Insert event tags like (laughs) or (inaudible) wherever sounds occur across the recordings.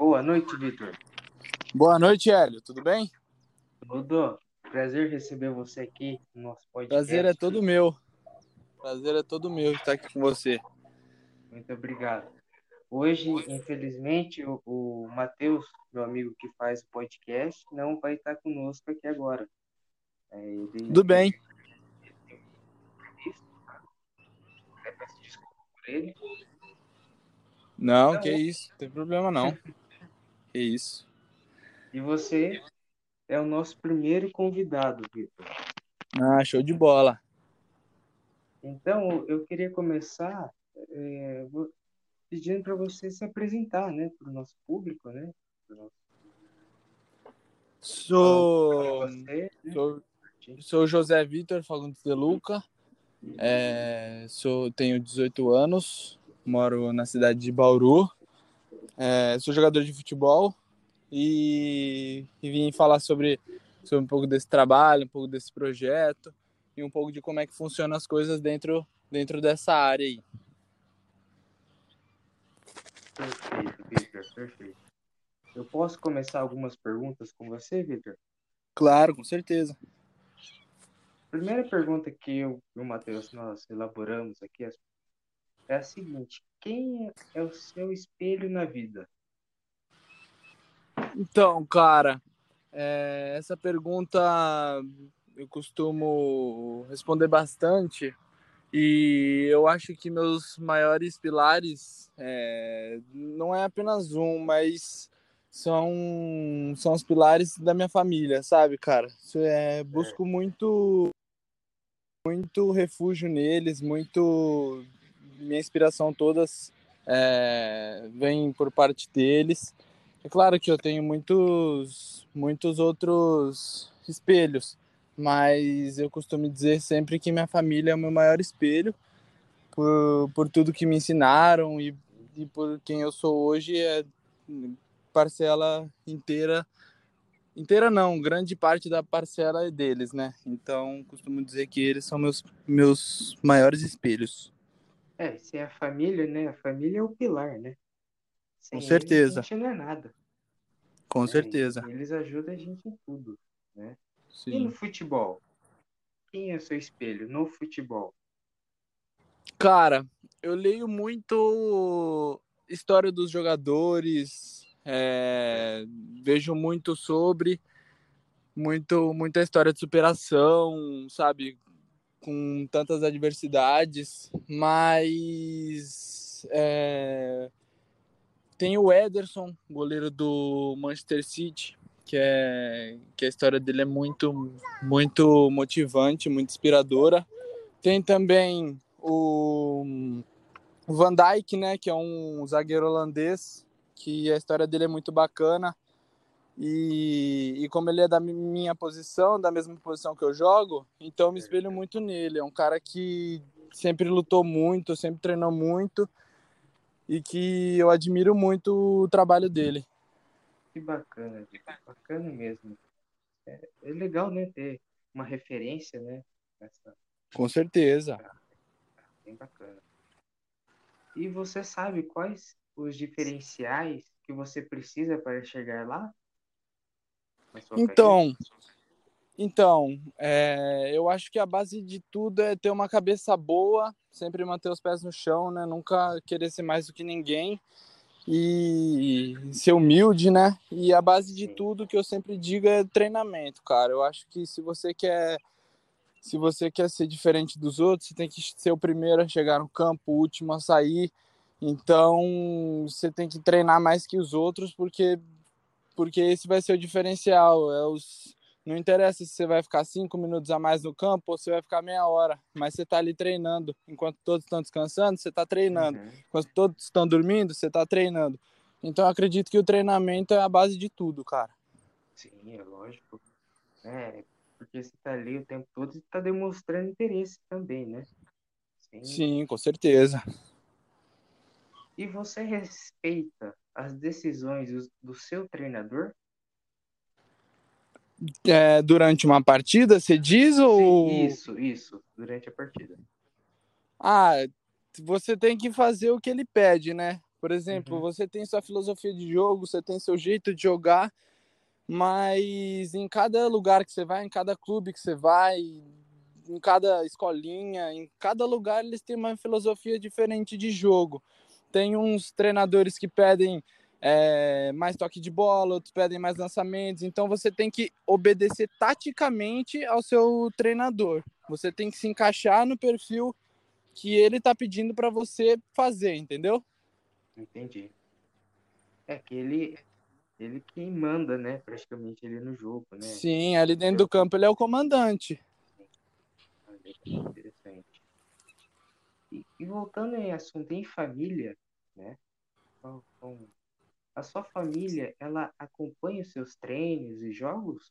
Boa noite, Vitor. Boa noite, Hélio. Tudo bem? Tudo. Prazer receber você aqui no nosso podcast. Prazer é todo meu. Prazer é todo meu estar aqui com você. Muito obrigado. Hoje, infelizmente, o, o Matheus, meu amigo que faz o podcast, não vai estar conosco aqui agora. É, ele, Tudo bem. Peço desculpa por ele. Não, Não. que isso. Não tem problema não. (laughs) Que isso. E você é o nosso primeiro convidado, Vitor. Ah, show de bola. Então, eu queria começar é, pedindo para você se apresentar, né, para o nosso público, né? nosso- Sou, Você, né? sou, sou José Vitor Fagundes de Luca. É, sou, tenho 18 anos, moro na cidade de Bauru. É, sou jogador de futebol e, e vim falar sobre, sobre um pouco desse trabalho, um pouco desse projeto e um pouco de como é que funcionam as coisas dentro, dentro dessa área aí. Perfeito, Vitor, perfeito. Eu posso começar algumas perguntas com você, Vitor? Claro, com certeza. Primeira pergunta que eu e o Matheus nós elaboramos aqui é a seguinte: quem é o seu espelho na vida? Então, cara, é, essa pergunta eu costumo responder bastante e eu acho que meus maiores pilares é, não é apenas um, mas são, são os pilares da minha família, sabe, cara? É, busco muito muito refúgio neles, muito minha inspiração todas é, vem por parte deles. É claro que eu tenho muitos, muitos outros espelhos, mas eu costumo dizer sempre que minha família é o meu maior espelho, por, por tudo que me ensinaram e, e por quem eu sou hoje, é parcela inteira, inteira não, grande parte da parcela é deles, né? Então, costumo dizer que eles são meus, meus maiores espelhos. É, se é a família, né? A família é o pilar, né? Sem Com eles, certeza. a gente não é nada. Com né? certeza. E Eles ajudam a gente em tudo. E Sim. no futebol? Quem é o seu espelho no futebol? Cara, eu leio muito história dos jogadores, é, vejo muito sobre, muito, muita história de superação, sabe? Com tantas adversidades, mas é, tem o Ederson, goleiro do Manchester City, que, é, que a história dele é muito, muito motivante, muito inspiradora. Tem também o Van Dijk, né, que é um zagueiro holandês, que a história dele é muito bacana. E, e como ele é da mi- minha posição, da mesma posição que eu jogo, então eu me espelho muito nele. É um cara que sempre lutou muito, sempre treinou muito e que eu admiro muito o trabalho dele. Que bacana, Vitor. Bacana mesmo. É, é legal, né, ter uma referência, né? Essa, Com certeza. bem bacana. E você sabe quais os diferenciais que você precisa para chegar lá? Então, então é, eu acho que a base de tudo é ter uma cabeça boa, sempre manter os pés no chão, né? Nunca querer ser mais do que ninguém e ser humilde, né? E a base de tudo que eu sempre digo é treinamento, cara. Eu acho que se você quer se você quer ser diferente dos outros, você tem que ser o primeiro a chegar no campo, o último a sair. Então, você tem que treinar mais que os outros, porque porque esse vai ser o diferencial. É os... Não interessa se você vai ficar cinco minutos a mais no campo ou se vai ficar meia hora, mas você está ali treinando. Enquanto todos estão descansando, você está treinando. Uhum. Enquanto todos estão dormindo, você está treinando. Então, eu acredito que o treinamento é a base de tudo, cara. Sim, é lógico. É, porque você tá ali o tempo todo e tá demonstrando interesse também, né? Sim. Sim, com certeza. E você respeita as decisões do, seu treinador? É, durante uma partida, você diz ou. Sim, isso, isso, durante a partida. Ah, você tem que fazer o que ele pede, né? Por exemplo, uhum. você tem sua filosofia de jogo, você tem seu jeito de jogar, mas em cada lugar que você vai, em cada clube que você vai, em cada escolinha, em cada lugar eles têm uma filosofia diferente de jogo. Tem uns treinadores que pedem é, mais toque de bola, outros pedem mais lançamentos. Então você tem que obedecer taticamente ao seu treinador. Você tem que se encaixar no perfil que ele está pedindo para você fazer, entendeu? Entendi. É que ele, ele quem manda, né? Praticamente ele no jogo, né? Sim, ali dentro do campo ele é o comandante. Interessante. E, e voltando em assunto em família, né? A sua família, ela acompanha os seus treinos e jogos?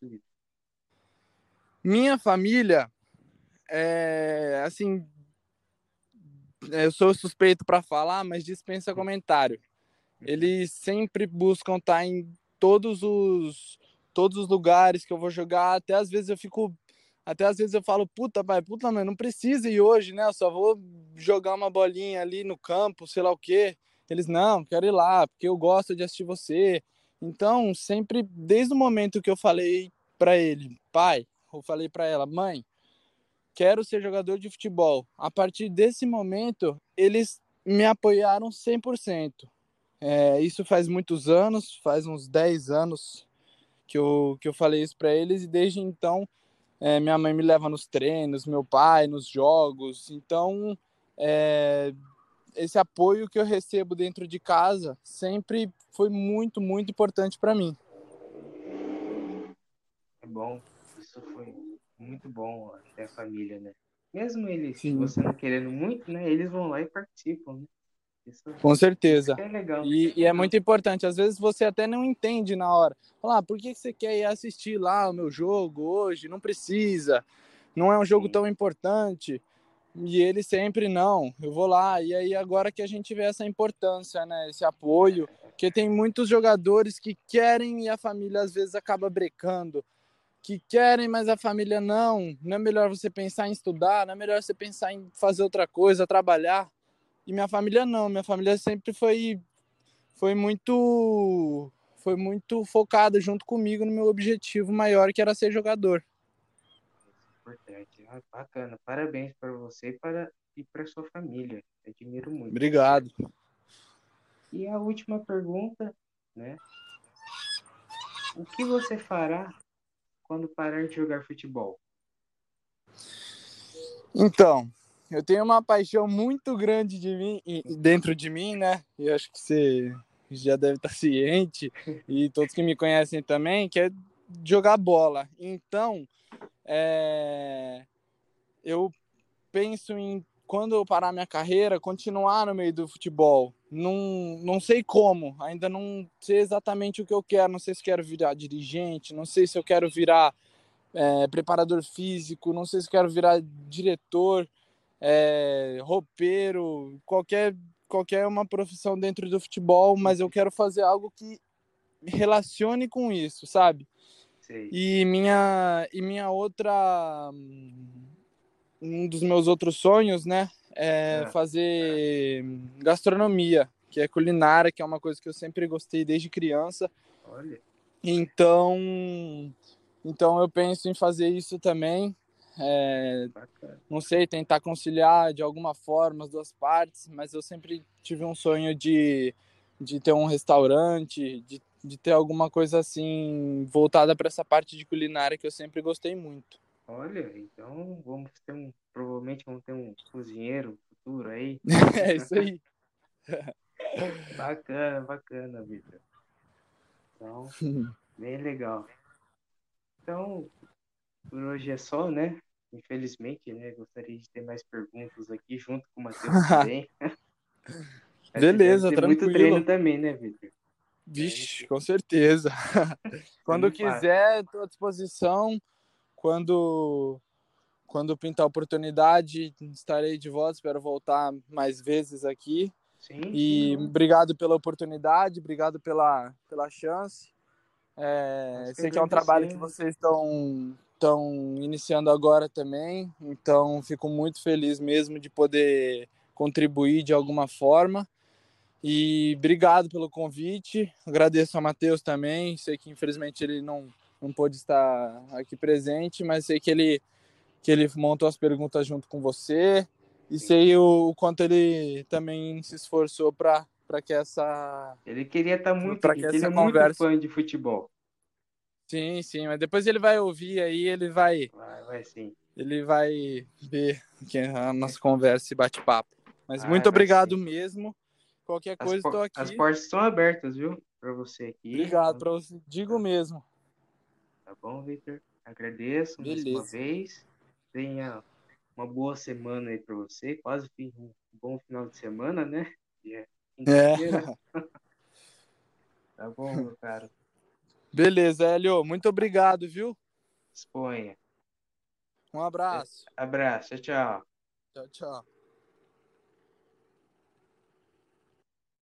Minha família, é, assim, eu sou suspeito para falar, mas dispensa comentário. Eles sempre buscam estar tá em todos os todos os lugares que eu vou jogar, até às vezes eu fico até às vezes eu falo, puta, pai, puta, mas não precisa ir hoje, né? Eu só vou jogar uma bolinha ali no campo, sei lá o quê. Eles, não, quero ir lá, porque eu gosto de assistir você. Então, sempre, desde o momento que eu falei para ele, pai, eu falei para ela, mãe, quero ser jogador de futebol. A partir desse momento, eles me apoiaram 100%. É, isso faz muitos anos, faz uns 10 anos que eu, que eu falei isso para eles, e desde então, é, minha mãe me leva nos treinos, meu pai nos jogos. Então, é, esse apoio que eu recebo dentro de casa sempre foi muito, muito importante para mim. É bom, isso foi muito bom até a família, né? Mesmo eles, Sim. você não querendo muito, né? Eles vão lá e participam, né? Isso, Com certeza. é legal. E, e, é muito importante. Às vezes você até não entende na hora. Falar, ah, por que você quer ir assistir lá o meu jogo hoje? Não precisa. Não é um jogo Sim. tão importante. E ele sempre não, eu vou lá. E aí agora que a gente vê essa importância, né, esse apoio, que tem muitos jogadores que querem e a família às vezes acaba brecando, que querem, mas a família não. Não é melhor você pensar em estudar, não é melhor você pensar em fazer outra coisa, trabalhar. E minha família não, minha família sempre foi foi muito foi muito focada junto comigo no meu objetivo maior, que era ser jogador importante. Ah, bacana. Parabéns para você e para, e para sua família. Admiro muito. Obrigado. E a última pergunta, né? O que você fará quando parar de jogar futebol? Então, eu tenho uma paixão muito grande de mim, dentro de mim, né? E acho que você já deve estar (laughs) ciente, e todos que me conhecem também, que é jogar bola. Então, é, eu penso em quando eu parar minha carreira, continuar no meio do futebol. Não, não sei como, ainda não sei exatamente o que eu quero. Não sei se quero virar dirigente, não sei se eu quero virar é, preparador físico, não sei se quero virar diretor, é, roupeiro, qualquer, qualquer uma profissão dentro do futebol, mas eu quero fazer algo que relacione com isso, sabe? E minha, e minha outra. Um dos meus outros sonhos, né? É, é fazer gastronomia, que é culinária, que é uma coisa que eu sempre gostei desde criança. Olha. Então, então eu penso em fazer isso também. É, não sei, tentar conciliar de alguma forma as duas partes, mas eu sempre tive um sonho de, de ter um restaurante, de de ter alguma coisa assim voltada para essa parte de culinária que eu sempre gostei muito. Olha, então vamos ter um, provavelmente vamos ter um cozinheiro futuro aí. (laughs) é isso aí. (laughs) bacana, bacana, Vitor. Então, (laughs) bem legal. Então, por hoje é só, né? Infelizmente, né? Gostaria de ter mais perguntas aqui junto com o Matheus (laughs) também. (laughs) Beleza, tranquilo. muito treino também, né, Vitor? Vixe, com certeza. (laughs) quando quiser, estou à disposição. Quando, quando pintar a oportunidade, estarei de volta. Espero voltar mais vezes aqui. Sim, e obrigado pela oportunidade, obrigado pela, pela chance. É, sei que é um trabalho que vocês estão estão iniciando agora também, então fico muito feliz mesmo de poder contribuir de alguma forma. E obrigado pelo convite. Agradeço ao Matheus também. Sei que infelizmente ele não, não pôde estar aqui presente, mas sei que ele, que ele montou as perguntas junto com você. E sei o, o quanto ele também se esforçou para que essa. Ele queria estar muito aqui, ele é conversa... muito fã de futebol. Sim, sim, mas depois ele vai ouvir aí, ele vai. Vai, vai sim. Ele vai ver que a nossa conversa e bate-papo. Mas muito obrigado sim. mesmo. Qualquer coisa, estou aqui. As portas estão abertas, viu? Para você aqui. Obrigado, para você. Digo mesmo. Tá bom, Victor? Agradeço Beleza. mais uma vez. Tenha uma boa semana aí para você. Quase um bom final de semana, né? É. (laughs) tá bom, meu caro. Beleza, Hélio. Muito obrigado, viu? Exponha. Um abraço. Abraço. Tchau, tchau. Tchau, tchau.